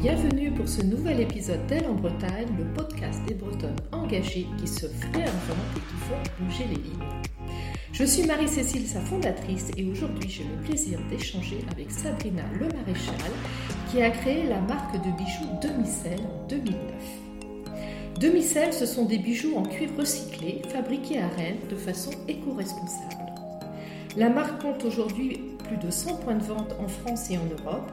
bienvenue pour ce nouvel épisode d'Elle en Bretagne, le podcast des Bretonnes engagées qui se réinventent et qui font bouger les lignes. Je suis Marie-Cécile, sa fondatrice, et aujourd'hui j'ai le plaisir d'échanger avec Sabrina Le Maréchal, qui a créé la marque de bijoux Demicelle en 2009. Demicelle, ce sont des bijoux en cuir recyclé, fabriqués à Rennes de façon éco-responsable. La marque compte aujourd'hui plus de 100 points de vente en France et en Europe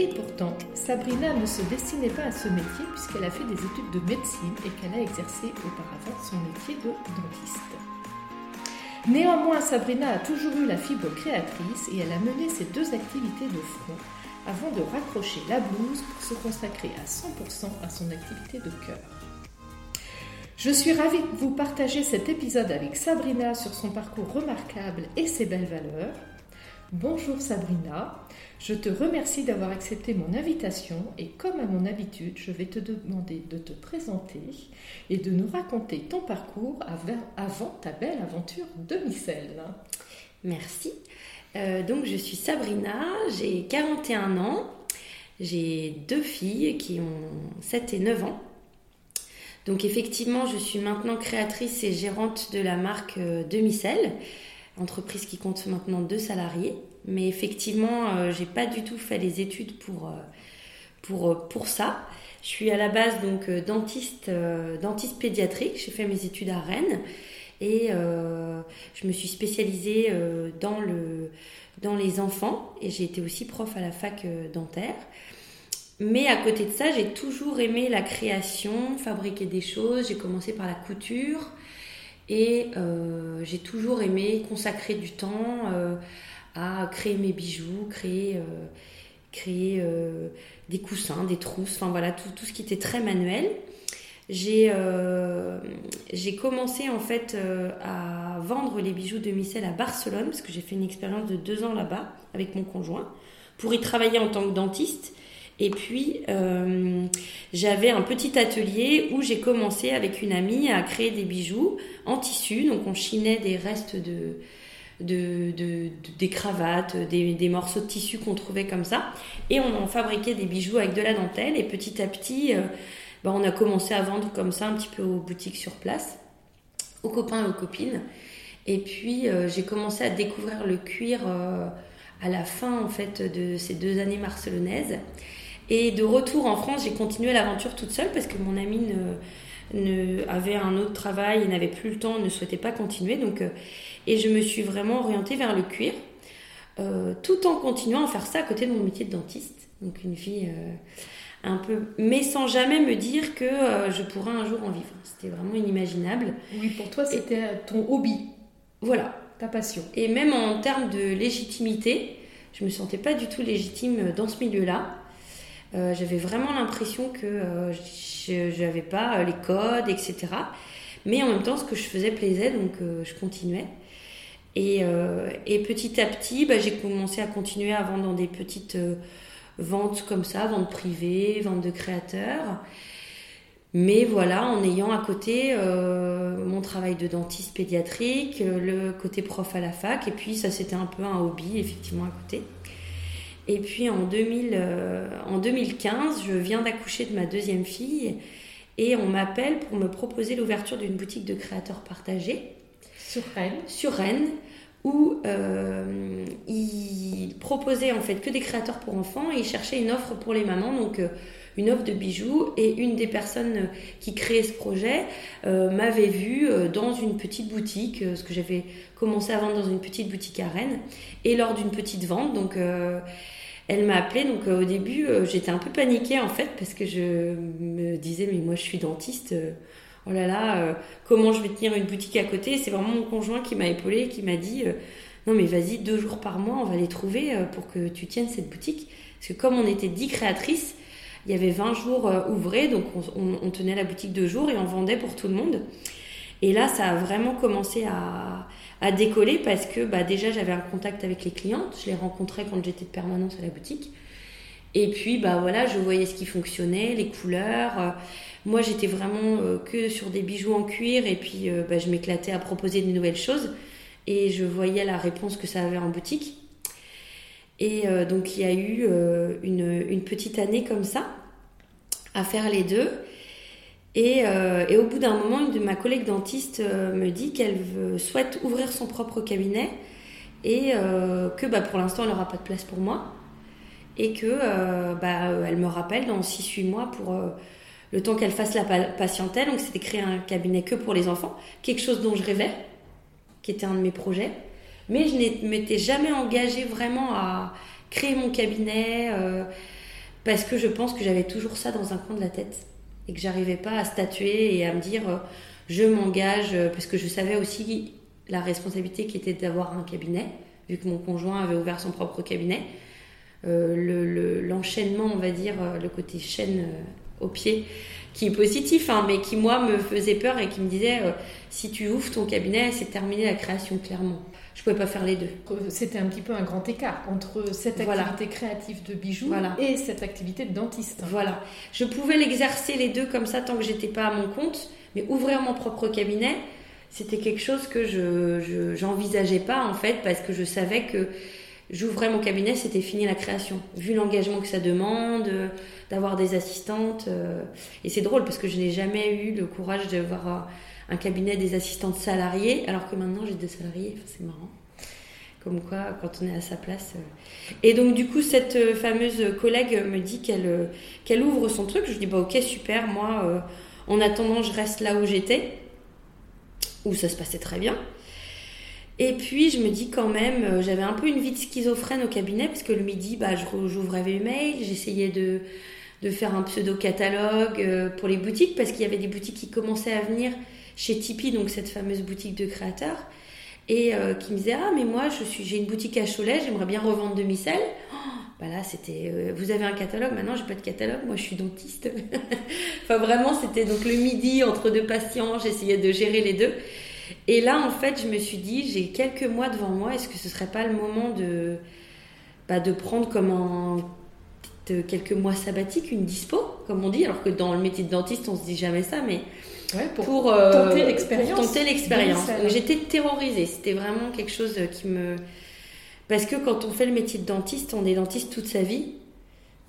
et pourtant, Sabrina ne se destinait pas à ce métier puisqu'elle a fait des études de médecine et qu'elle a exercé auparavant son métier de dentiste. Néanmoins, Sabrina a toujours eu la fibre créatrice et elle a mené ces deux activités de front avant de raccrocher la blouse pour se consacrer à 100% à son activité de cœur. Je suis ravie de vous partager cet épisode avec Sabrina sur son parcours remarquable et ses belles valeurs. Bonjour Sabrina, je te remercie d'avoir accepté mon invitation et comme à mon habitude, je vais te demander de te présenter et de nous raconter ton parcours avant ta belle aventure de Micelle. Merci. Euh, donc je suis Sabrina, j'ai 41 ans, j'ai deux filles qui ont 7 et 9 ans. Donc effectivement, je suis maintenant créatrice et gérante de la marque euh, Demicelle entreprise qui compte maintenant deux salariés. Mais effectivement, euh, j'ai pas du tout fait les études pour, euh, pour, euh, pour ça. Je suis à la base donc dentiste, dentiste pédiatrique. J'ai fait mes études à Rennes et je me suis spécialisée dans, le, dans les enfants et j'ai été aussi prof à la fac dentaire. Mais à côté de ça, j'ai toujours aimé la création, fabriquer des choses. J'ai commencé par la couture. Et euh, j'ai toujours aimé consacrer du temps euh, à créer mes bijoux, créer, euh, des coussins, des trousses, enfin voilà, tout, tout, ce qui était très manuel. J'ai commencé en fait à vendre les bijoux de Micelle à Barcelone parce que j'ai fait une expérience de deux ans là-bas avec mon conjoint pour y travailler en tant que dentiste et puis, euh, j'avais un petit atelier où j'ai commencé avec une amie à créer des bijoux en tissu. Donc, on chinait des restes de, de, des cravates, des, morceaux de tissu qu'on trouvait comme ça. Et on en fabriquait des bijoux avec de la dentelle. Et petit à petit, euh, bah, on a commencé à vendre comme ça un petit peu aux boutiques sur place, aux copains et aux copines. Et puis, euh, j'ai commencé à découvrir le cuir à la fin en fait de ces deux années marcelonaises. Et de retour en France, j'ai continué l'aventure toute seule parce que mon ami ne, avait un autre travail n'avait plus le temps, ne souhaitait pas continuer. Donc, euh, et je me suis vraiment orientée vers le cuir, euh, tout en continuant à faire ça à côté de mon métier de dentiste. Donc une vie euh, un peu, mais sans jamais me dire que je pourrais un jour en vivre. C'était vraiment inimaginable. Oui, pour toi, c'était ton hobby. Voilà. Ta passion. Et même en termes de légitimité, je me sentais pas du tout légitime dans ce milieu-là. Euh, j'avais vraiment l'impression que euh, je n'avais pas euh, les codes, etc. Mais en même temps, ce que je faisais plaisait, donc je continuais. Et, et, petit à petit, bah, j'ai commencé à continuer à vendre dans des petites ventes comme ça, ventes privées, ventes de créateurs. Mais voilà, en ayant à côté mon travail de dentiste pédiatrique, le côté prof à la fac, et puis ça c'était un peu un hobby effectivement à côté. Et puis en, 2000, euh, en 2015, je viens d'accoucher de ma deuxième fille et on m'appelle pour me proposer l'ouverture d'une boutique de créateurs partagés. Sur Rennes Sur Rennes, où euh, ils proposaient en fait que des créateurs pour enfants et ils cherchaient une offre pour les mamans, donc euh, une offre de bijoux. Et une des personnes qui créait ce projet m'avait vue dans une petite boutique, ce que j'avais commencé à vendre dans une petite boutique à Rennes, et lors d'une petite vente. Donc elle m'a appelée, donc euh, au début euh, j'étais un peu paniquée en fait parce que je me disais mais moi je suis dentiste, euh, oh là là, comment je vais tenir une boutique à côté? C'est vraiment mon conjoint qui m'a épaulée, qui m'a dit non mais vas-y deux jours par mois on va les trouver pour que tu tiennes cette boutique. Parce que comme on était dix créatrices, il y avait 20 jours ouvrés, donc on, tenait la boutique deux jours et on vendait pour tout le monde. Et là, ça a vraiment commencé à, décoller parce que bah, déjà j'avais un contact avec les clientes, je les rencontrais quand j'étais de permanence à la boutique. Et puis bah voilà, je voyais ce qui fonctionnait, les couleurs. Euh, moi j'étais vraiment euh, que sur des bijoux en cuir et puis euh, bah, je m'éclatais à proposer de nouvelles choses et je voyais la réponse que ça avait en boutique. Et donc il y a eu une, petite année comme ça à faire les deux. Et, et au bout d'un moment, une de ma collègue dentiste me dit qu'elle souhaite ouvrir son propre cabinet et que bah, pour l'instant, elle n'aura pas de place pour moi et que euh, bah, elle me rappelle dans 6-8 mois pour euh, le temps qu'elle fasse la patientèle. Donc c'était créer un cabinet que pour les enfants, quelque chose dont je rêvais, qui était un de mes projets. Mais je ne m'étais jamais engagée vraiment à créer mon cabinet euh, parce que je pense que j'avais toujours ça dans un coin de la tête et que j'arrivais pas à statuer et à me dire je m'engage parce que je savais aussi la responsabilité qui était d'avoir un cabinet vu que mon conjoint avait ouvert son propre cabinet. Euh, l'enchaînement, on va dire, euh, le côté chaîne euh, au pied, qui est positif, hein, mais qui, moi, me faisait peur et qui me disait si tu ouvres ton cabinet, c'est terminé la création, clairement. Je pouvais pas faire les deux. C'était un petit peu un grand écart entre cette activité créative de bijoux et cette activité de dentiste. Voilà. Je pouvais l'exercer les deux comme ça tant que j'étais pas à mon compte, mais ouvrir mon propre cabinet, c'était quelque chose que je j'envisageais pas en fait parce que je savais que j'ouvrais mon cabinet, c'était fini la création. Vu l'engagement que ça demande, euh, d'avoir des assistantes. Euh, et c'est drôle parce que je n'ai jamais eu le courage d'avoir un cabinet des assistantes salariées, alors que maintenant j'ai des salariés. c'est marrant. Comme quoi, quand on est à sa place. Euh. Et donc, du coup, cette fameuse collègue me dit qu'elle qu'elle ouvre son truc. Je dis, bah ok, super. Moi, en attendant, je reste là où j'étais, où ça se passait très bien. Et puis, je me dis quand même, euh, j'avais un peu une vie de schizophrène au cabinet, parce que le midi, bah, j'ouvrais mes mails, j'essayais de, de faire un pseudo-catalogue euh, pour les boutiques, parce qu'il y avait des boutiques qui commençaient à venir chez Tipeee, donc cette fameuse boutique de créateurs, et euh, qui me disaient Ah, mais moi, je suis, j'ai une boutique à Cholet, j'aimerais bien revendre de micelles. Oh, bah là, c'était Vous avez un catalogue? Maintenant, j'ai pas de catalogue, moi, je suis dentiste. enfin, vraiment, c'était donc le midi entre deux patients, j'essayais de gérer les deux. Et là, en fait, je me suis dit, j'ai quelques mois devant moi, est-ce que ce serait pas le moment de, bah, de prendre comme un quelques mois sabbatiques, une dispo, comme on dit, alors que dans le métier de dentiste, on se dit jamais ça, mais pour, euh, tenter l'expérience. tenter l'expérience. J'étais terrorisée, c'était vraiment quelque chose qui me... Parce que quand on fait le métier de dentiste, on est dentiste toute sa vie,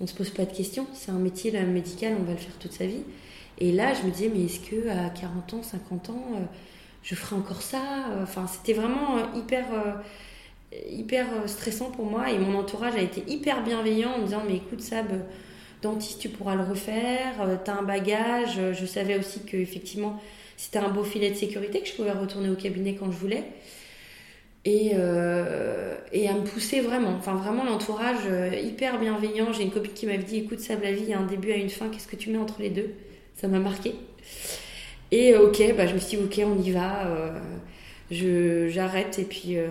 on ne se pose pas de questions, c'est un métier médical, on va le faire toute sa vie. Et là, je me disais, mais est-ce que à 40 ans, 50 ans... Euh, je ferai encore ça. Enfin, c'était vraiment euh, hyper, euh, hyper euh, stressant pour moi. Et mon entourage a été hyper bienveillant en me disant Mais écoute, Sab, dentiste, tu pourras le refaire. tu as un bagage. Je savais aussi que effectivement c'était un beau filet de sécurité, que je pouvais retourner au cabinet quand je voulais. Et, et à me pousser vraiment. Enfin, vraiment, l'entourage hyper bienveillant. J'ai une copine qui m'avait dit Écoute, Sab, la vie, il y a un début à une fin. Qu'est-ce que tu mets entre les deux? Ça m'a marqué. Et euh, ok, bah, je me suis dit, ok, on y va. Euh, je, j'arrête et puis, euh,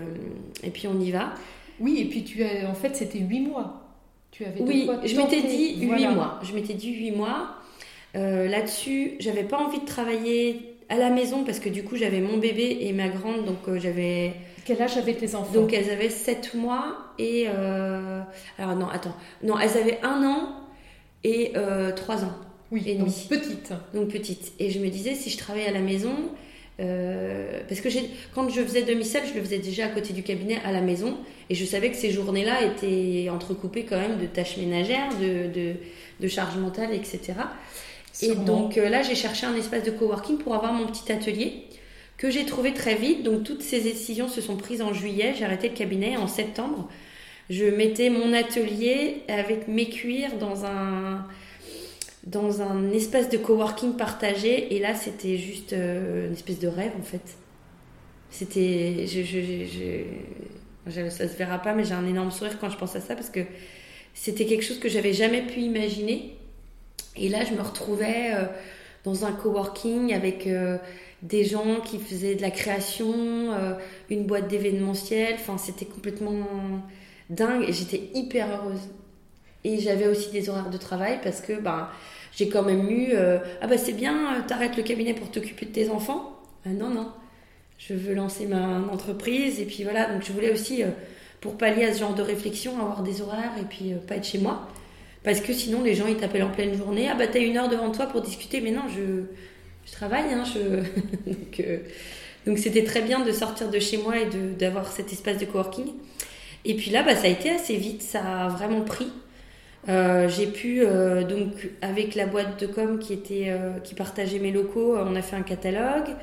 et puis on y va. Oui, et puis tu as, en fait, c'était huit mois. Tu avais oui, je m'étais dit huit mois. Je m'étais dit huit mois. là-dessus, j'avais pas envie de travailler à la maison parce que du coup, j'avais mon bébé et ma grande, donc j'avais. Quel âge avaient tes enfants? Donc elles avaient 7 mois et. Alors non, attends. Non, elles avaient un an et 3 ans. Oui, donc petite. Donc petite. Et je me disais, si je travaillais à la maison, euh, parce que quand je faisais demi-sel, je le faisais déjà à côté du cabinet à la maison, et je savais que ces journées-là étaient entrecoupées quand même de tâches ménagères, de, de, de charges mentales, etc. Et donc euh, là, j'ai cherché un espace de coworking pour avoir mon petit atelier que j'ai trouvé très vite. Donc toutes ces décisions se sont prises en juillet. J'ai arrêté le cabinet en septembre. Je mettais mon atelier avec mes cuirs dans un dans un espace de coworking partagé. Et là, c'était juste euh, une espèce de rêve, en fait. C'était. Je, ça se verra pas, mais j'ai un énorme sourire quand je pense à ça parce que c'était quelque chose que j'avais jamais pu imaginer. Et là, je me retrouvais euh, dans un coworking avec euh, des gens qui faisaient de la création, une boîte d'événementiel. Enfin, c'était complètement dingue et j'étais hyper heureuse. Et j'avais aussi des horaires de travail parce que ben, j'ai quand même eu euh, Ah bah c'est bien, euh, t'arrêtes le cabinet pour t'occuper de tes enfants. Ah non, non. Je veux lancer ma entreprise et puis voilà. Donc je voulais aussi, euh, pour pallier à ce genre de réflexion, avoir des horaires et puis pas être chez moi. Parce que sinon les gens ils t'appellent en pleine journée. Ah bah t'as une heure devant toi pour discuter. Mais non, je, je travaille. Hein, donc, donc c'était très bien de sortir de chez moi et d'avoir cet espace de coworking. Et puis là, bah, ça a été assez vite, ça a vraiment pris. Euh, j'ai pu euh, donc avec la boîte de com qui était euh, qui partageait mes locaux, on a fait un catalogue,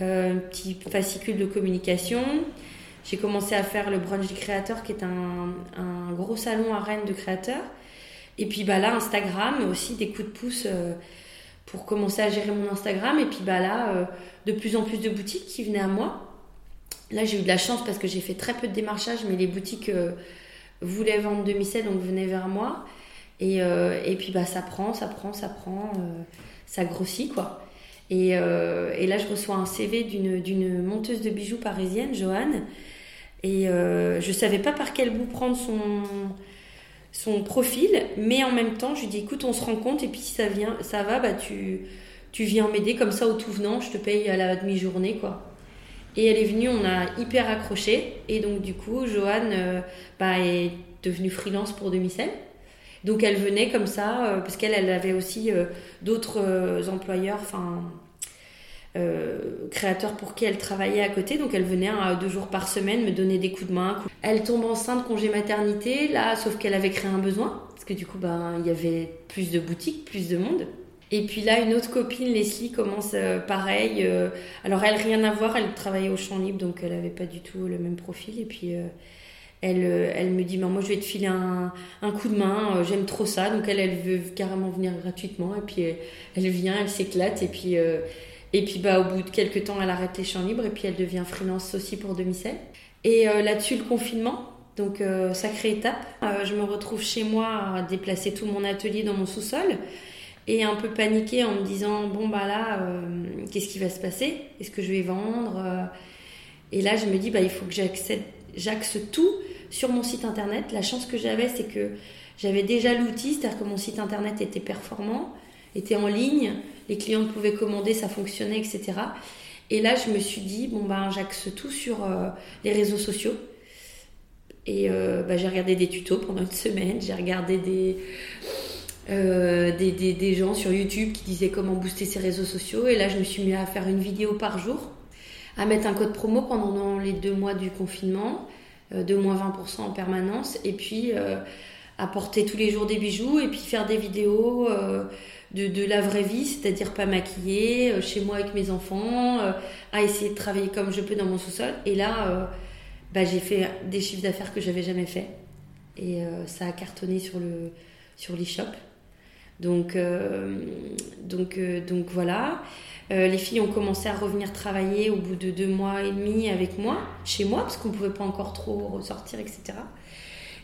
un petit fascicule de communication. J'ai commencé à faire le brunch du créateur qui est un, un, gros salon à Rennes de créateurs. Et puis bah là Instagram aussi des coups de pouce pour commencer à gérer mon Instagram. Et puis bah là de plus en plus de boutiques qui venaient à moi. Là j'ai eu de la chance parce que j'ai fait très peu de démarchage, mais les boutiques voulait vendre demi-sel, donc venait vers moi. Et, euh, et, puis bah, ça prend, ça prend, ça prend, euh, ça grossit quoi. Et, euh, et, là, je reçois un CV d'une monteuse de bijoux parisienne, Joanne. Et je savais pas par quel bout prendre son, son profil, mais en même temps, je lui dis écoute, on se rend compte, et puis si ça, vient, ça va, bah, tu, tu viens m'aider comme ça au tout venant, je te paye à la demi-journée quoi. Et elle est venue, on a hyper accroché. Et donc, du coup, Joanne euh, bah, est devenue freelance pour Demicel. Donc, elle venait comme ça, euh, parce qu'elle elle avait aussi euh, d'autres employeurs, enfin, créateurs pour qui elle travaillait à côté. Donc, elle venait deux jours par semaine me donner des coups de main. Elle tombe enceinte, congé maternité, là, sauf qu'elle avait créé un besoin. Parce que du coup, ben, il y avait plus de boutiques, plus de monde. Et puis là, une autre copine, Leslie, commence euh, pareil. Euh, alors, elle, rien à voir, elle travaillait au champ libre, donc elle n'avait pas du tout le même profil. Et puis, euh, elle, elle me dit, moi, je vais te filer un, un coup de main, j'aime trop ça. Donc, elle, elle veut carrément venir gratuitement. Et puis, elle vient, elle s'éclate. Et puis, et puis bah, au bout de quelques temps, elle arrête les champs libres. Et puis, elle devient freelance aussi pour Demicel. Et là-dessus, le confinement. Donc, sacrée étape. je me retrouve chez moi à déplacer tout mon atelier dans mon sous-sol et un peu paniquée en me disant bon bah là euh, qu'est-ce qui va se passer? Est-ce que je vais vendre? Euh et là je me dis bah il faut que j'axe tout sur mon site internet. La chance que j'avais c'est que j'avais déjà l'outil c'est-à-dire que mon site internet était performant était en ligne les clients pouvaient commander ça fonctionnait etc et là je me suis dit bon bah j'axe tout sur euh, les réseaux sociaux. Et bah, j'ai regardé des tutos pendant une semaine j'ai regardé des euh, des, des, des, gens sur YouTube qui disaient comment booster ses réseaux sociaux. Et là, je me suis mis à faire une vidéo par jour, à mettre un code promo pendant les deux mois du confinement, euh, de moins 20% en permanence, et puis euh, à porter tous les jours des bijoux, et puis faire des vidéos euh, de, de, la vraie vie, c'est-à-dire pas maquillée, euh, chez moi avec mes enfants, à essayer de travailler comme je peux dans mon sous-sol. Et là, bah, j'ai fait des chiffres d'affaires que j'avais jamais fait. Et ça a cartonné sur le sur l'e-shop. Donc, euh, donc, euh, donc voilà. Euh, les filles ont commencé à revenir travailler au bout de deux mois et demi avec moi, chez moi, parce qu'on ne pouvait pas encore trop ressortir, etc.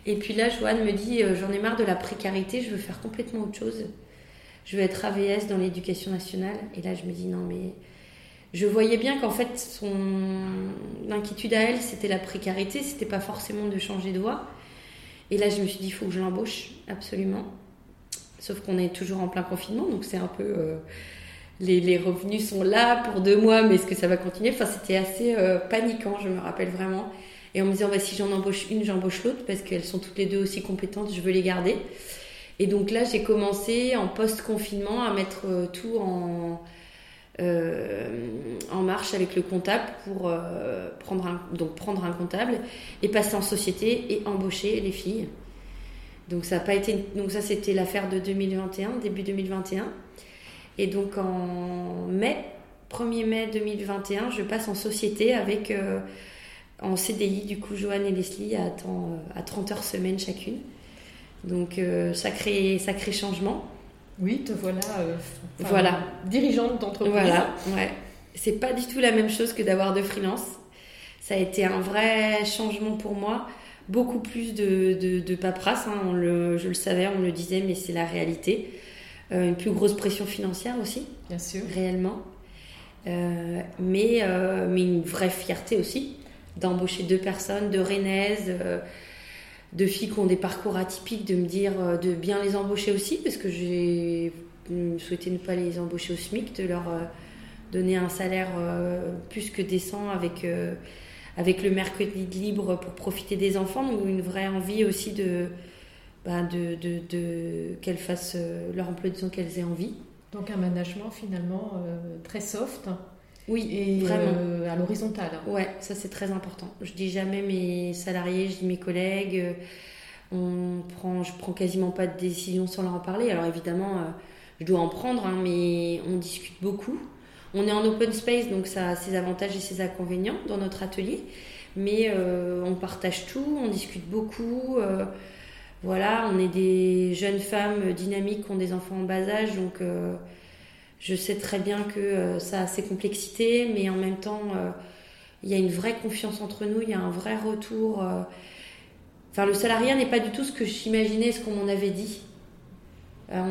Et puis là, Joanne me dit J'en ai marre de la précarité, je veux faire complètement autre chose. Je veux être AVS dans l'éducation nationale. Et là, je me dis Non, mais je voyais bien qu'en fait, son inquiétude à elle, c'était la précarité, c'était pas forcément de changer de voie. Et là, je me suis dit Il faut que je l'embauche, absolument. Sauf qu'on est toujours en plein confinement, donc c'est un peu. Euh, les, revenus sont là pour deux mois, mais est-ce que ça va continuer? Enfin, c'était assez euh, paniquant, je me rappelle vraiment. Et en me disant, bah, si j'en embauche une, j'embauche l'autre, parce qu'elles sont toutes les deux aussi compétentes, je veux les garder. Et donc là, j'ai commencé en post-confinement à mettre euh, tout en, en marche avec le comptable pour prendre, donc prendre un comptable et passer en société et embaucher les filles. Donc ça a pas été donc ça c'était l'affaire de 2021, début 2021. Et donc en mai, 1er mai 2021, je passe en société avec euh, en CDI du coup Joanne et Leslie à, temps, euh, à 30 heures semaine chacune. Donc euh, sacré sacré changement. Oui, te voilà voilà dirigeante d'entreprise. Voilà, ouais. C'est pas du tout la même chose que d'avoir de freelance. Ça a été un vrai changement pour moi beaucoup plus de, de, de paperasse. Hein. On le, je le savais, on le disait, mais c'est la réalité. Euh, une plus grosse pression financière aussi. Bien sûr. Réellement. Euh, mais, euh, mais une vraie fierté aussi d'embaucher deux personnes, de Renaises, de filles qui ont des parcours atypiques, de me dire de bien les embaucher aussi, parce que j'ai souhaité ne pas les embaucher au SMIC, de leur donner un salaire plus que décent avec avec le mercredi libre pour profiter des enfants, donc une vraie envie aussi de, bah, de, de, de qu'elles fassent euh, leur emploi de temps qu'elles aient envie. Donc un management finalement euh, très soft. Oui, et vraiment. euh, à l'horizontale. Ouais, ça c'est très important. Je dis jamais mes salariés, je dis mes collègues. On prend, je prends quasiment pas de décision sans leur en parler. Alors évidemment, je dois en prendre, hein, mais on discute beaucoup. On est en open space, donc ça a ses avantages et ses inconvénients dans notre atelier. Mais euh, on partage tout, on discute beaucoup. euh, voilà, on est des jeunes femmes dynamiques qui ont des enfants en bas âge, donc euh, je sais très bien que ça a ses complexités, mais en même temps, il y a une vraie confiance entre nous, il y a un vrai retour. Enfin, le salariat n'est pas du tout ce que j'imaginais, ce qu'on m'en avait dit.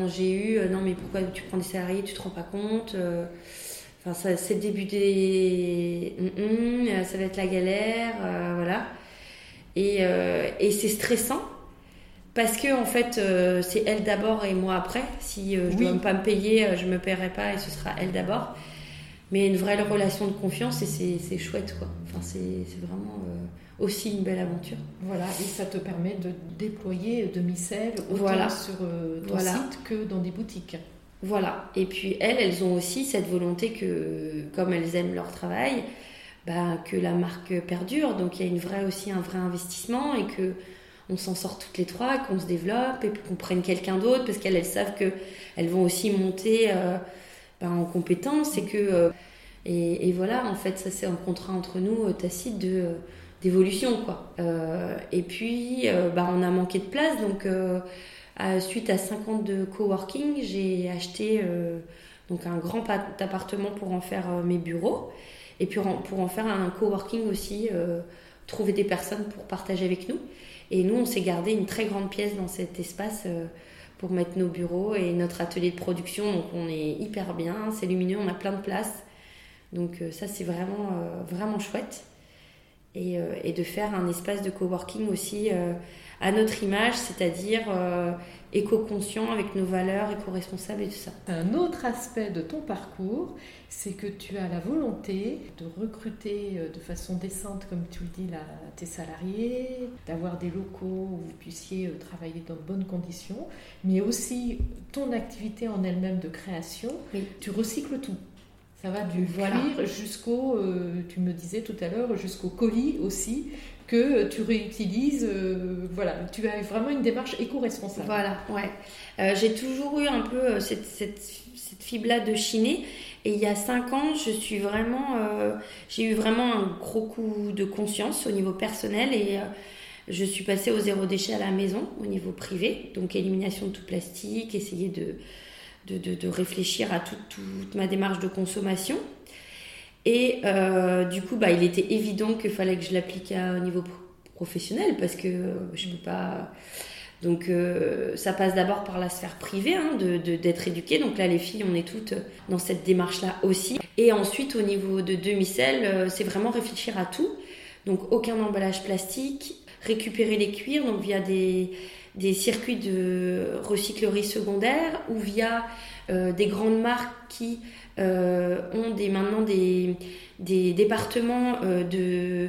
J'ai eu, non mais pourquoi tu prends des salariés, tu te rends pas compte Enfin, c'est le début des... Euh, ça va être la galère, euh, voilà. Et, euh, et c'est stressant parce que en fait, euh, c'est elle d'abord et moi après. Si je Oui. dois pas me payer, je me paierai pas et ce sera elle d'abord. Mais une vraie relation de confiance et c'est chouette quoi. Enfin, c'est vraiment aussi une belle aventure. Voilà, et ça te permet de déployer de micelles autant Voilà. sur ton Voilà. site que dans des boutiques. Voilà. Et puis elles, elles ont aussi cette volonté que, comme elles aiment leur travail, bah, que la marque perdure. Donc il y a aussi un vrai investissement et que on s'en sort toutes les trois, qu'on se développe et qu'on prenne quelqu'un d'autre parce qu'elles elles savent que elles vont aussi monter euh, bah, en compétences et que euh, et, voilà en fait ça c'est un contrat entre nous euh, tacite d'évolution quoi. Et puis bah, on a manqué de place donc euh, suite à 5 ans de coworking, j'ai acheté euh, donc un grand pa- appartement pour en faire euh, mes bureaux et puis pour en faire un coworking aussi, trouver des personnes pour partager avec nous. Et nous, on s'est gardé une très grande pièce dans cet espace pour mettre nos bureaux et notre atelier de production. Donc on est hyper bien, c'est lumineux, on a plein de place. Donc ça, c'est vraiment, vraiment chouette. Et, de faire un espace de coworking aussi à notre image, c'est-à-dire euh, éco-conscient avec nos valeurs, éco-responsables et tout ça. Un autre aspect de ton parcours, c'est que tu as la volonté de recruter euh, de façon décente, comme tu le dis, là, tes salariés, d'avoir des locaux où vous puissiez euh, travailler dans de bonnes conditions, mais aussi ton activité en elle-même de création, Oui. tu recycles tout. Ça va du Voilà. cuir jusqu'au, euh, tu me disais tout à l'heure, jusqu'au colis aussi, que tu réutilises. euh, voilà, tu as vraiment une démarche éco-responsable. Voilà, ouais. Euh, j'ai toujours eu un peu euh, cette, cette, cette fibre-là de chiner. Et il y a cinq ans, je suis vraiment, j'ai eu vraiment un gros coup de conscience au niveau personnel et je suis passée au zéro déchet à la maison, au niveau privé. Donc élimination de tout plastique, essayer de, de, de, de réfléchir à toute, toute ma démarche de consommation. Et euh, du coup, bah, il était évident qu'il fallait que je l'applique au niveau pro- professionnel parce que euh, je peux pas. Donc euh, ça passe d'abord par la sphère privée, hein, d'être éduquée. Donc là, les filles, on est toutes dans cette démarche-là aussi. Et ensuite, au niveau de demi-sel, c'est vraiment réfléchir à tout. Donc aucun emballage plastique, récupérer les cuirs, donc via des, des circuits de recyclerie secondaire ou via des grandes marques qui ont des, maintenant des, des départements euh, de,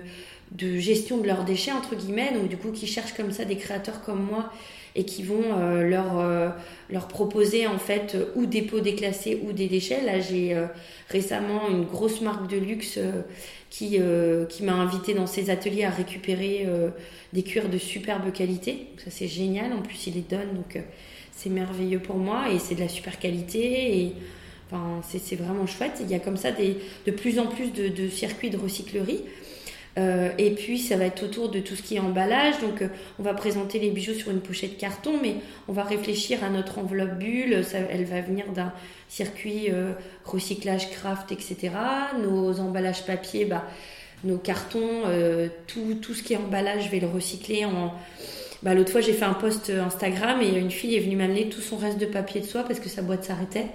de gestion de leurs déchets, entre guillemets, donc du coup qui cherchent comme ça des créateurs comme moi et qui vont euh, leur, euh, leur proposer en fait euh, ou des pots déclassés ou des déchets. Là j'ai euh, récemment une grosse marque de luxe euh, qui, euh, qui m'a invité dans ses ateliers à récupérer euh, des cuirs de superbe qualité. Ça c'est génial, en plus il les donne donc euh, c'est merveilleux pour moi et c'est de la super qualité c'est vraiment chouette. Il y a comme ça de plus en plus de, circuits de recyclerie. Euh, et puis ça va être autour de tout ce qui est emballage. Donc euh, on va présenter les bijoux sur une pochette carton, mais on va réfléchir à notre enveloppe bulle. Elle va venir d'un circuit euh, recyclage craft, etc. Nos emballages papier, bah, nos cartons, tout, ce qui est emballage, je vais le recycler. Bah, L'autre fois, j'ai fait un post Instagram et une fille est venue m'amener tout son reste de papier de soie parce que sa boîte s'arrêtait.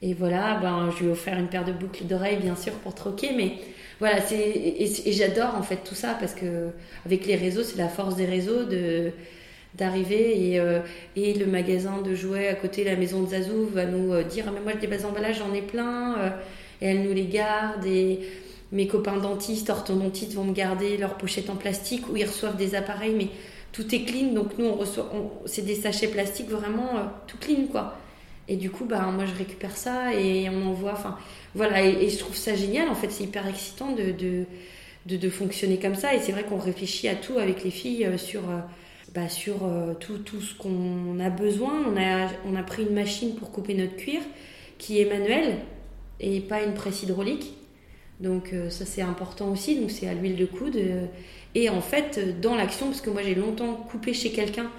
Et voilà, ben, je lui ai offert une paire de boucles d'oreilles, bien sûr, pour troquer. Mais voilà, c'est et, j'adore en fait tout ça parce que avec les réseaux, c'est la force des réseaux de d'arriver et, euh, et le magasin de jouets à côté la maison de Zazou va nous euh, dire ah, mais moi des bases d'emballage j'en ai plein euh, et elle nous les garde et mes copains dentistes orthodontistes vont me garder leurs pochettes en plastique où ils reçoivent des appareils mais tout est clean donc nous on reçoit c'est des sachets plastiques vraiment tout clean quoi Et du coup, bah, moi, je récupère ça et on envoie. Enfin, voilà. Et, je trouve ça génial. En fait, c'est hyper excitant de, de, de, fonctionner comme ça. Et c'est vrai qu'on réfléchit à tout avec les filles euh, sur, euh, bah, sur euh, tout, tout ce qu'on a besoin. On a, on a pris une machine pour couper notre cuir qui est manuelle et pas une presse hydraulique. Donc, ça, c'est important aussi. Donc, c'est à l'huile de coude. et en fait, dans l'action, parce que moi, j'ai longtemps coupé chez quelqu'un.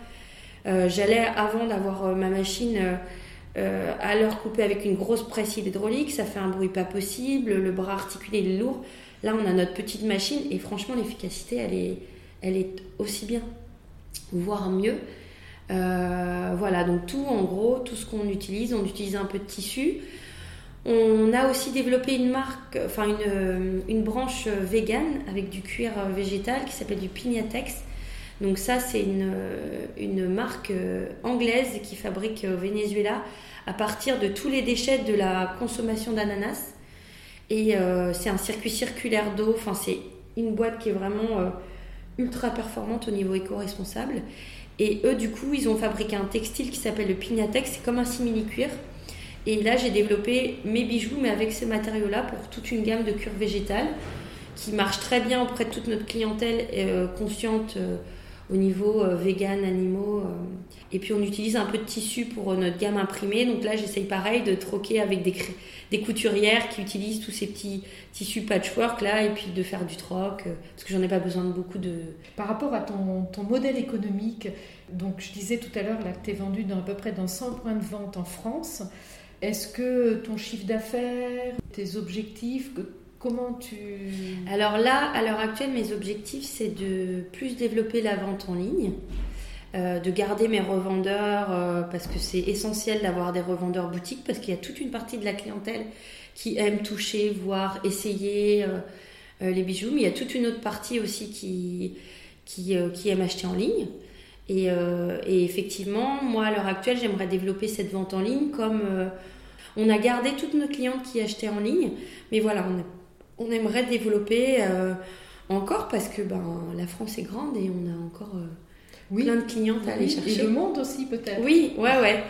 J'allais, avant d'avoir ma machine à l'heure couper avec une grosse presse hydraulique, ça fait un bruit pas possible, le bras articulé est lourd. Là, on a notre petite machine et franchement, l'efficacité, elle est, elle est aussi bien, voire mieux. Euh, voilà, donc tout en gros, tout ce qu'on utilise, on utilise un peu de tissu. On a aussi développé une marque, enfin une, une branche vegan avec du cuir végétal qui s'appelle du Pignatex. Donc ça, c'est une, marque anglaise qui fabrique au Venezuela à partir de tous les déchets de la consommation d'ananas. Et euh, c'est un circuit circulaire d'eau. Enfin, c'est une boîte qui est vraiment euh, ultra performante au niveau éco-responsable. Et eux, du coup, ils ont fabriqué un textile qui s'appelle le Pignatex. C'est comme un simili-cuir. Et là, j'ai développé mes bijoux, mais avec ce matériau-là, pour toute une gamme de cure végétale qui marche très bien auprès de toute notre clientèle euh, consciente au niveau euh, vegan, animaux. Euh. Et puis on utilise un peu de tissu pour euh, notre gamme imprimée. Donc là, j'essaye pareil de troquer avec des, des couturières qui utilisent tous ces petits tissus patchwork là et puis de faire du troc parce que j'en ai pas besoin de beaucoup de. Par rapport à ton, ton modèle économique, donc je disais tout à l'heure là que tu es vendu dans à peu près dans 100 points de vente en France. Est-ce que ton chiffre d'affaires, tes objectifs, Comment tu... Alors là, à l'heure actuelle, mes objectifs, c'est de plus développer la vente en ligne, euh, de garder mes revendeurs, euh, parce que c'est essentiel d'avoir des revendeurs boutiques, parce qu'il y a toute une partie de la clientèle qui aime toucher, voir, essayer euh, les bijoux, mais il y a toute une autre partie aussi qui, qui, aime acheter en ligne. Et, et, effectivement, moi, à l'heure actuelle, j'aimerais développer cette vente en ligne comme... on a gardé toutes nos clientes qui achetaient en ligne, mais voilà, on a on aimerait développer euh, encore parce que ben, la France est grande et on a encore euh, plein de clientes à aller chercher. Et le monde aussi peut-être. Oui, ouais, ouais.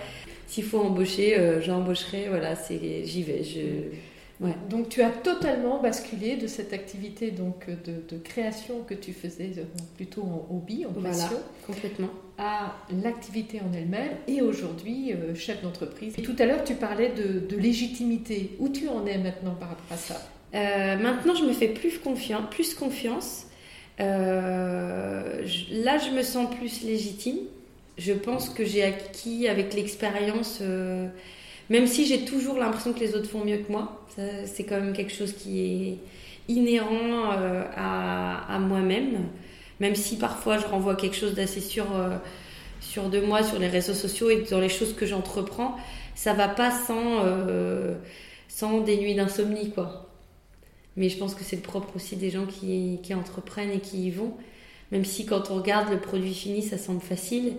S'il faut embaucher, euh, j'embaucherai. Voilà, c'est, j'y vais. Je... Ouais. Donc tu as totalement basculé de cette activité donc de, création que tu faisais plutôt en hobby, en passion, voilà, complètement, à l'activité en elle-même et aujourd'hui chef d'entreprise. Et tout à l'heure tu parlais de, de légitimité. Où tu en es maintenant par rapport à ça? Euh, maintenant, je me fais plus confiance. Plus confiance. Euh, là, je me sens plus légitime. Je pense que j'ai acquis avec l'expérience, euh, même si j'ai toujours l'impression que les autres font mieux que moi. C'est quand même quelque chose qui est inhérent à, moi-même. Même si parfois je renvoie quelque chose d'assez sûr, sur de moi sur les réseaux sociaux et dans les choses que j'entreprends, ça va pas sans, sans des nuits d'insomnie, quoi. Mais je pense que c'est le propre aussi des gens qui, qui, entreprennent et qui y vont. Même si quand on regarde le produit fini, ça semble facile,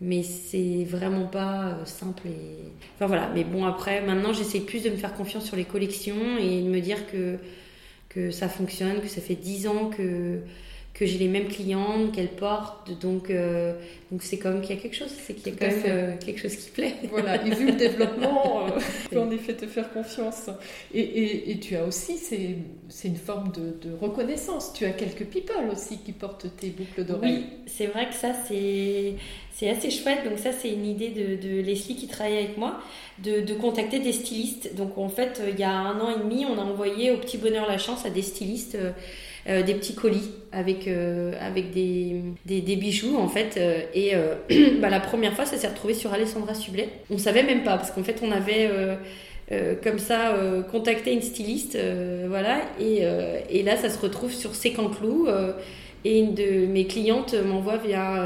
mais c'est vraiment pas euh, simple. Et... Enfin voilà, mais bon après, maintenant j'essaie plus de me faire confiance sur les collections et de me dire que, que ça fonctionne, que ça fait 10 ans que, que j'ai les mêmes clientes, qu'elles portent. Donc, euh, donc c'est comme qu'il y a quelque chose, c'est qu'il y a quand même euh, quelque chose qui plaît. Voilà, et vu le développement, euh, tu en effet te faire confiance. Et, et, et tu as aussi, c'est une forme de, de, reconnaissance. Tu as quelques people aussi qui portent tes boucles d'oreilles. Oui, c'est vrai que ça, c'est assez chouette. Donc ça, c'est une idée de, de, Leslie qui travaille avec moi, de, de, contacter des stylistes. Donc en fait, il y a un an et demi, on a envoyé au Petit Bonheur la Chance à des stylistes euh, des petits colis avec, euh, avec des, des, bijoux en fait. Euh, et bah, la première fois, ça s'est retrouvé sur Alessandra Sublet. On savait même pas parce qu'en fait, on avait comme ça contacté une styliste, voilà. Et, et, là, ça se retrouve sur Sécanclou. Et une de mes clientes m'envoie via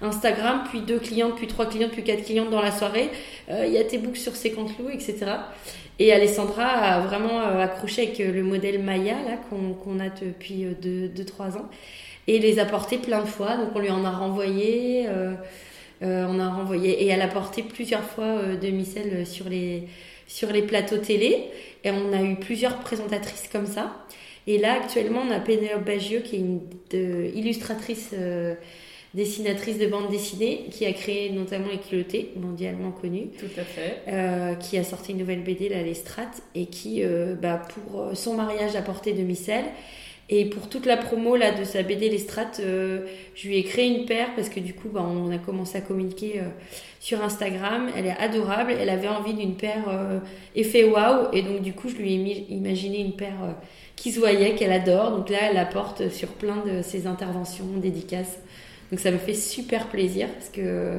Instagram, puis deux clientes, puis trois clientes, puis quatre clientes dans la soirée. Il y a tes books sur Sécanclou, etc. Et Alessandra a vraiment euh, accroché avec euh, le modèle Maya là qu'on a depuis 2-3 euh, ans et les a portés plein de fois. Donc on lui en a renvoyé, on a renvoyé et elle a porté plusieurs fois demi-sel sur les sur les plateaux télé et on a eu plusieurs présentatrices comme ça. Et là actuellement on a Pénélope Bagieux qui est une illustratrice dessinatrice de bande dessinée qui a créé notamment les culottés, mondialement connue. Tout à fait. Euh, qui a sorti une nouvelle BD, la Lestrade, et qui, euh, bah, pour euh, son mariage à portée de micelle, et pour toute la promo là, de sa BD Lestrade, je lui ai créé une paire parce que du coup, bah, on a commencé à communiquer sur Instagram. Elle est adorable. Elle avait envie d'une paire effet waouh. Et donc, du coup, je lui ai imaginé une paire qui se voyait, qu'elle adore. Donc là, elle la porte sur plein de ses interventions, dédicaces. Donc ça me fait super plaisir parce que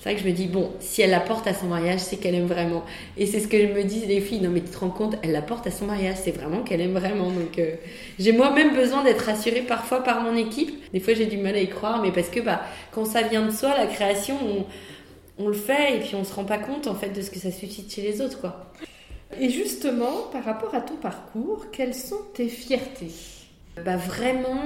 c'est vrai que je me dis, bon, si elle la porte à son mariage, c'est qu'elle aime vraiment. Et c'est ce que me dis, les filles, non mais tu te rends compte, elle la porte à son mariage, c'est vraiment qu'elle aime vraiment. Donc euh, j'ai moi-même besoin d'être rassurée parfois par mon équipe. Des fois j'ai du mal à y croire, mais parce que bah, quand ça vient de soi, la création, on, on le fait et puis on se rend pas compte en fait de ce que ça suscite chez les autres. quoi. Et justement, par rapport à ton parcours, quelles sont tes fiertés? Bah vraiment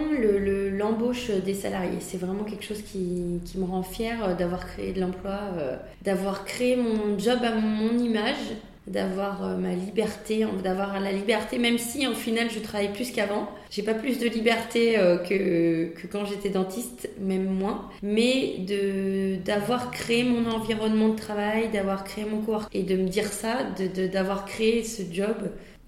l'embauche des salariés. C'est vraiment quelque chose qui, me rend fière euh, d'avoir créé de l'emploi, euh, d'avoir créé mon job à mon image, d'avoir euh, ma liberté, d'avoir la liberté, même si au final je travaille plus qu'avant. J'ai pas plus de liberté que, quand j'étais dentiste, même moins. Mais d'avoir créé mon environnement de travail, d'avoir créé mon cours et de me dire ça, d'avoir créé ce job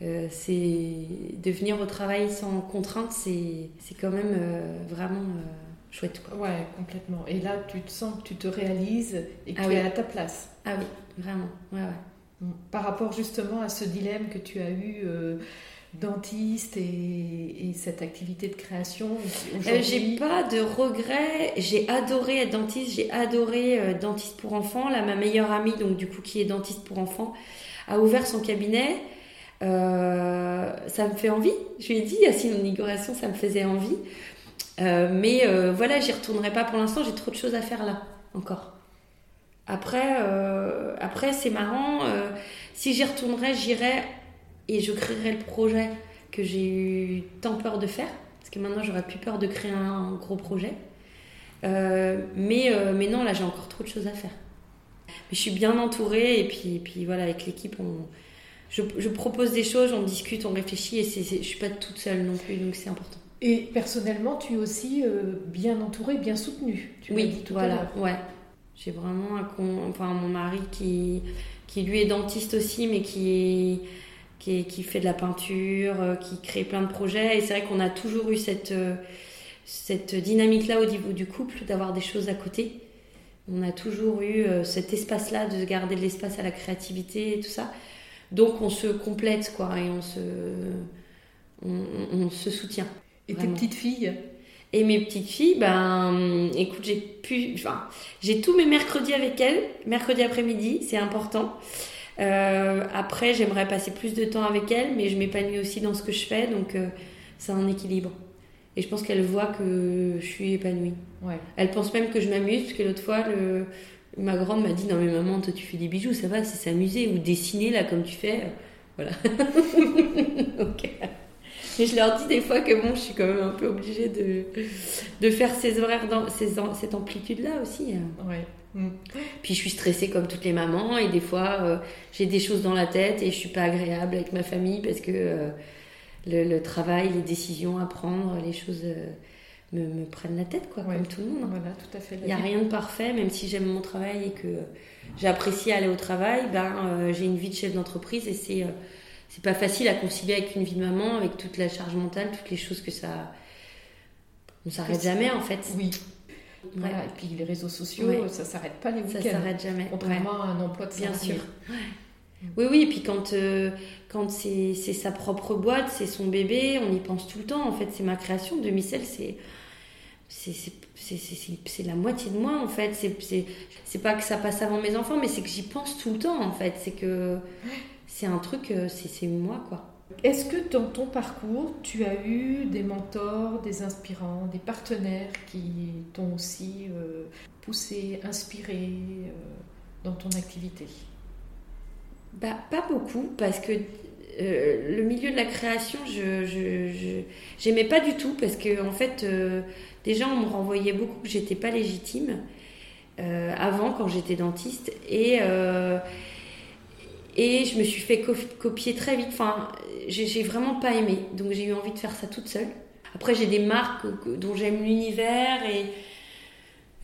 euh, c'est de venir au travail sans contrainte, c'est quand même euh, vraiment euh, chouette. Quoi. Ouais, complètement. Et là, tu te sens que tu te réalises et que ah tu es à ta place. Ah oui, vraiment. Ouais, ouais. Par rapport justement à ce dilemme que tu as eu dentiste et, et, cette activité de création J'ai pas de regrets. J'ai adoré être dentiste. J'ai adoré dentiste pour enfants. Là, ma meilleure amie, donc du coup qui est dentiste pour enfants, a ouvert son cabinet. Euh, ça me fait envie. Je lui ai dit, à une inauguration, ça me faisait envie. Euh, mais euh, voilà, j'y retournerai pas pour l'instant, j'ai trop de choses à faire là, encore. Après, après c'est marrant, si j'y retournerai, j'irai et je créerai le projet que j'ai eu tant peur de faire. Parce que maintenant, j'aurais plus peur de créer un, gros projet. mais, mais non, là, j'ai encore trop de choses à faire. Mais je suis bien entourée et puis, puis voilà, avec l'équipe, on, je, propose des choses, on discute, on réfléchit et c'est, je suis pas toute seule non plus, donc c'est important. Et personnellement, tu es aussi euh, bien entourée, bien soutenue. Tu oui, dit tout voilà, ouais. J'ai vraiment un enfin mon mari qui qui lui est dentiste aussi, mais qui qui, qui fait de la peinture, euh, qui crée plein de projets. Et c'est vrai qu'on a toujours eu cette euh, cette dynamique-là au niveau du couple, d'avoir des choses à côté. On a toujours eu cet espace-là de garder de l'espace à la créativité et tout ça. Donc on se complète, quoi, et on se, on, se soutient. Et tes petites filles? Et mes petites filles, ben, écoute, j'ai pu, enfin, j'ai tous mes mercredis avec elles, mercredi après-midi, c'est important. Euh, après, j'aimerais passer plus de temps avec elles, mais je m'épanouis aussi dans ce que je fais, donc euh, c'est un équilibre. Et je pense qu'elles voient que je suis épanouie. Ouais. Elles pensent même que je m'amuse, parce que l'autre fois, le, ma grande m'a dit non mais maman toi tu fais des bijoux ça va c'est s'amuser ou dessiner là comme tu fais voilà ok et je leur dis des fois que bon je suis quand même un peu obligée de, de faire ces horaires dans ces, cette amplitude là aussi hein. ouais. Mm. Puis je suis stressée comme toutes les mamans et des fois euh, j'ai des choses dans la tête et je suis pas agréable avec ma famille parce que euh, le, travail, les décisions à prendre, les choses euh, me, prennent la tête, quoi, comme tout le monde. Voilà, tout à fait. Il n'y a rien de parfait, même si j'aime mon travail et que j'apprécie aller au travail, ben, euh, j'ai une vie de chef d'entreprise et c'est euh, c'est pas facile à concilier avec une vie de maman, avec toute la charge mentale, toutes les choses que ça. On s'arrête jamais en fait. Oui. Voilà, et puis les réseaux sociaux, ça s'arrête pas les week-ends. Ça s'arrête jamais. Contrairement à un emploi de Bien sûr. Oui, oui, et puis quand, euh, quand c'est sa propre boîte, c'est son bébé, on y pense tout le temps. En fait, c'est ma création. Demi-sel, c'est c'est la moitié de moi en fait. C'est pas que ça passe avant mes enfants, mais c'est que j'y pense tout le temps en fait. C'est que c'est un truc, euh, c'est moi quoi. Est-ce que dans ton parcours, tu as eu des mentors, des inspirants, des partenaires qui t'ont aussi euh, poussé, inspiré dans ton activité? Bah, Pas beaucoup, parce que euh, le milieu de la création, je j'aimais pas du tout, parce que en fait, euh, déjà, on me renvoyait beaucoup que j'étais pas légitime euh, avant, quand j'étais dentiste, et, et je me suis fait copier très vite. Enfin, j'ai vraiment pas aimé, donc j'ai eu envie de faire ça toute seule. Après, j'ai des marques dont j'aime l'univers et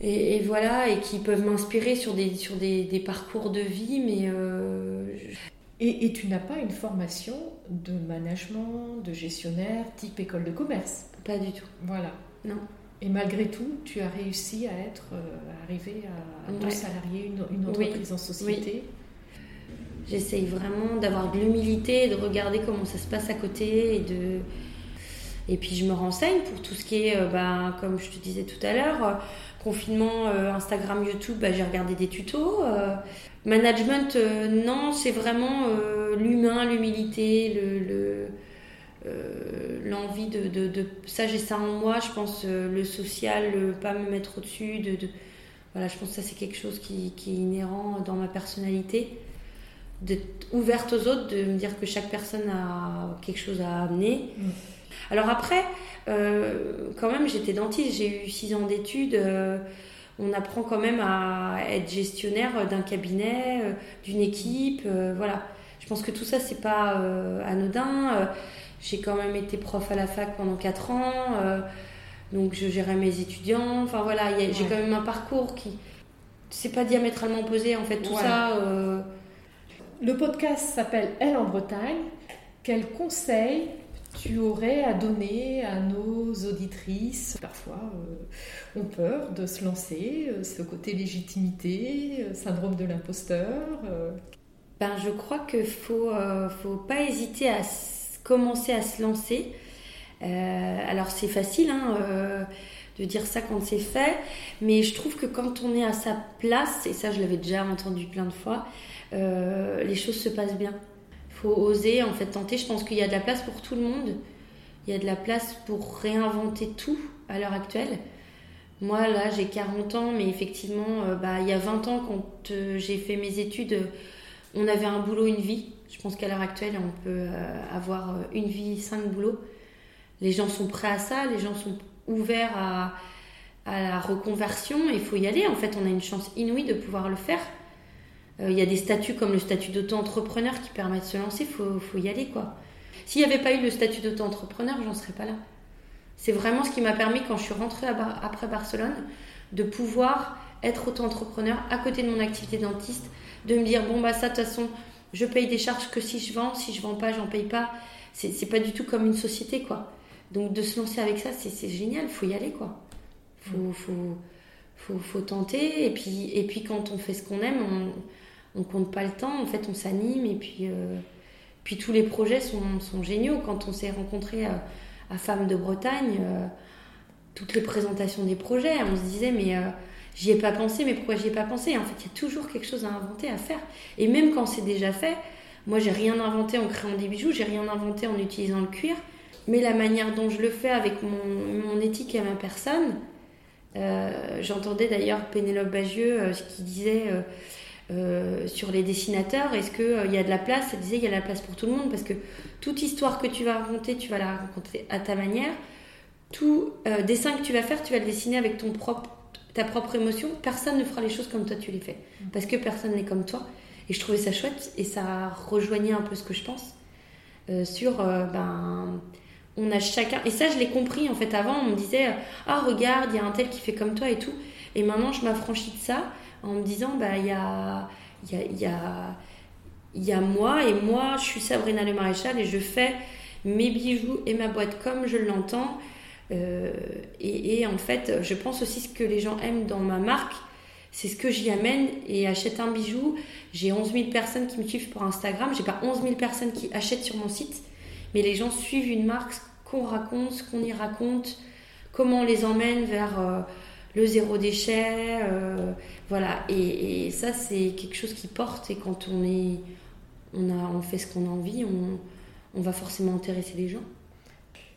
et, voilà, et qui peuvent m'inspirer sur des, sur des, des, parcours de vie, mais. Et, et, tu n'as pas une formation de management, de gestionnaire, type école de commerce? Pas du tout. Voilà. Non. Et malgré tout, tu as réussi à être, à arriver à, à salarié une, une entreprise en société? J'essaye vraiment d'avoir de l'humilité, de regarder comment ça se passe à côté et de. Et puis je me renseigne pour tout ce qui est, euh, bah, comme je te disais tout à l'heure, euh, confinement, euh, Instagram, YouTube, bah, j'ai regardé des tutos. management, non, c'est vraiment l'humain, l'humilité, le, l'envie de, ça j'ai ça en moi. Je pense le social, pas me mettre au-dessus. De, voilà, je pense que ça c'est quelque chose qui, qui, est inhérent dans ma personnalité d'être ouverte aux autres, de me dire que chaque personne a quelque chose à amener. Mm. Alors après, euh, quand même, j'étais dentiste, j'ai eu six ans d'études. Euh, on apprend quand même à être gestionnaire d'un cabinet, euh, d'une équipe, voilà. Je pense que tout ça, c'est pas anodin. j'ai quand même été prof à la fac pendant quatre ans, donc je gérais mes étudiants. Enfin voilà, j'ai quand même un parcours qui, c'est pas diamétralement opposé en fait. Tout ça le podcast s'appelle Elle en Bretagne. Quels conseils tu aurais à donner à nos auditrices Parfois, euh, ont peur de se lancer, euh, ce côté légitimité, euh, syndrome de l'imposteur. Ben, je crois qu'il faut, faut pas hésiter à commencer à se lancer. alors c'est facile hein, de dire ça quand c'est fait, mais je trouve que quand on est à sa place, et ça je l'avais déjà entendu plein de fois, les choses se passent bien. Oser, en fait, tenter. Je pense qu'il y a de la place pour tout le monde. Il y a de la place pour réinventer tout à l'heure actuelle. Moi, là, j'ai 40 ans, mais effectivement, euh, bah, il y a 20 ans, quand euh, j'ai fait mes études, on avait un boulot, une vie. Je pense qu'à l'heure actuelle, on peut avoir une vie, cinq boulots. Les gens sont prêts à ça, les gens sont ouverts à, à la reconversion. Il faut y aller. En fait, on a une chance inouïe de pouvoir le faire. Euh, il y a des statuts comme le statut d'auto-entrepreneur qui permettent de se lancer, il faut, faut, y aller quoi. S'il n'y avait pas eu le statut d'auto-entrepreneur, j'en serais pas là. C'est vraiment ce qui m'a permis quand je suis rentrée après Barcelone de pouvoir être auto-entrepreneur à côté de mon activité dentiste, de me dire bon bah ça de toute façon je paye des charges que si je vends, si je vends pas j'en paye pas. C'est pas du tout comme une société quoi. Donc de se lancer avec ça c'est génial, faut y aller quoi. Faut, faut, faut, faut, tenter et puis, et puis quand on fait ce qu'on aime, on, on compte pas le temps, en fait on s'anime et puis, euh, puis tous les projets sont, géniaux. Quand on s'est rencontré à, Femmes de Bretagne, euh, toutes les présentations des projets, on se disait mais euh, j'y ai pas pensé, mais pourquoi j'y ai pas pensé? En fait il y a toujours quelque chose à inventer, à faire. Et même quand c'est déjà fait, moi j'ai rien inventé en créant des bijoux, j'ai rien inventé en utilisant le cuir, mais la manière dont je le fais avec mon, mon éthique et ma personne, j'entendais d'ailleurs Pénélope Bagieux qui disait euh, sur les dessinateurs, est-ce qu'il euh, y a de la place? Elle disait qu'il y a de la place pour tout le monde parce que toute histoire que tu vas raconter, tu vas la raconter à ta manière. Tout euh, dessin que tu vas faire, tu vas le dessiner avec ton propre, ta propre émotion. Personne ne fera les choses comme toi tu les fais parce que personne n'est comme toi. Et je trouvais ça chouette et ça rejoignait un peu ce que je pense sur ben on a chacun et ça je l'ai compris en fait avant on me disait ah regarde il y a un tel qui fait comme toi et tout et maintenant je m'affranchis de ça en me disant, bah, il y a, y, moi, et moi, je suis Sabrina Le Maréchal, et je fais mes bijoux et ma boîte comme je l'entends. Euh, et, en fait, je pense aussi ce que les gens aiment dans ma marque, c'est ce que j'y amène et achète un bijou. J'ai 11 000 personnes qui me suivent pour Instagram. J'ai pas 11 000 personnes qui achètent sur mon site, mais les gens suivent une marque, ce qu'on raconte, ce qu'on y raconte, comment on les emmène vers euh, le zéro déchet, euh, voilà. Et, ça, c'est quelque chose qui porte. Et quand on est, on a, on fait ce qu'on a envie, on, on, va forcément intéresser les gens.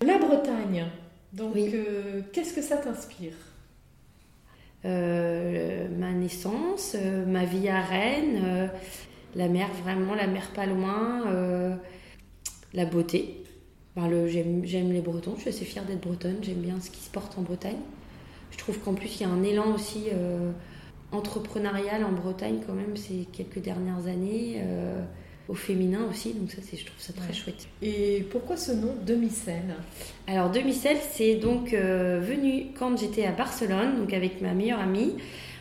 La Bretagne. Donc, euh, qu'est-ce que ça t'inspire? Euh, Ma naissance, ma vie à Rennes, la mer vraiment, la mer pas loin, la beauté. j'aime les Bretons. Je suis assez fière d'être bretonne. J'aime bien ce qui se porte en Bretagne. Trouve qu'en plus, il y a un élan aussi euh, entrepreneurial en Bretagne, quand même, ces quelques dernières années. Euh, au féminin aussi, donc ça, c'est, je trouve ça très Ouais. chouette. Et pourquoi ce nom demi-sel? Alors, demi-sel, c'est donc euh, venu quand j'étais à Barcelone, donc avec ma meilleure amie.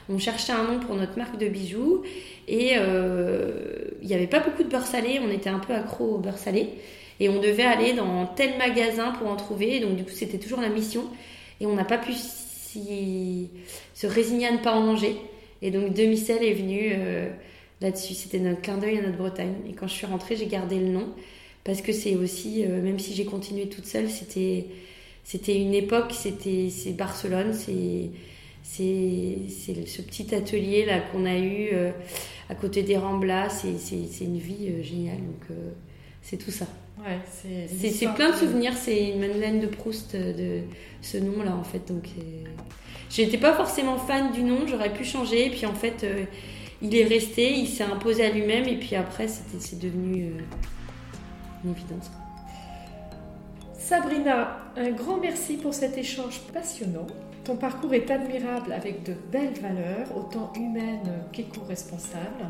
On cherchait un nom pour notre marque de bijoux et il n'y avait pas beaucoup de beurre salé, on était un peu accro au beurre salé et on devait aller dans tel magasin pour en trouver, donc du coup c'était toujours la mission et on n'a pas pu s'y- se résigner à ne pas en manger. Et donc demi-sel est venu euh, là-dessus, c'était notre clin d'œil à notre Bretagne. Et quand je suis rentrée j'ai gardé le nom. Parce que c'est aussi, euh, même si j'ai continué toute seule, c'était c'était une époque, c'était c'est Barcelone, c'est c'est ce petit atelier là qu'on a eu euh, à côté des Ramblas, c'est une vie géniale. Donc c'est tout ça. Ouais, c'est plein de souvenirs, c'est une Madeleine de Proust euh, de ce nom là en fait donc euh, j'étais pas forcément fan du nom, j'aurais pu changer et puis en fait euh, il est resté, il s'est imposé à lui-même et puis après c'est devenu euh, une évidence. Sabrina, un grand merci pour cet échange passionnant. Ton parcours est admirable avec de belles valeurs, autant humaines qu'éco-responsables.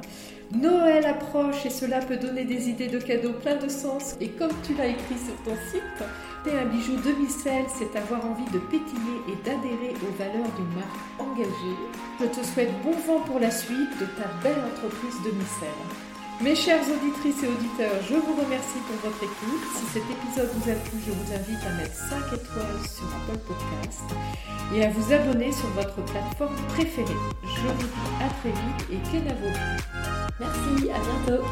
Noël approche et cela peut donner des idées de cadeaux pleins de sens. Et comme tu l'as écrit sur ton site, t'es un bijou demi-sel, c'est avoir envie de pétiller et d'adhérer aux valeurs d'une marque engagée. Je te souhaite bon vent pour la suite de ta belle entreprise demi-sel. Mes chères auditrices et auditeurs, je vous remercie pour votre écoute. Si cet épisode vous a plu, je vous invite à mettre 5 étoiles sur Apple Podcast et à vous abonner sur votre plateforme préférée. Je vous dis à très vite et Kenavo. Merci, à bientôt.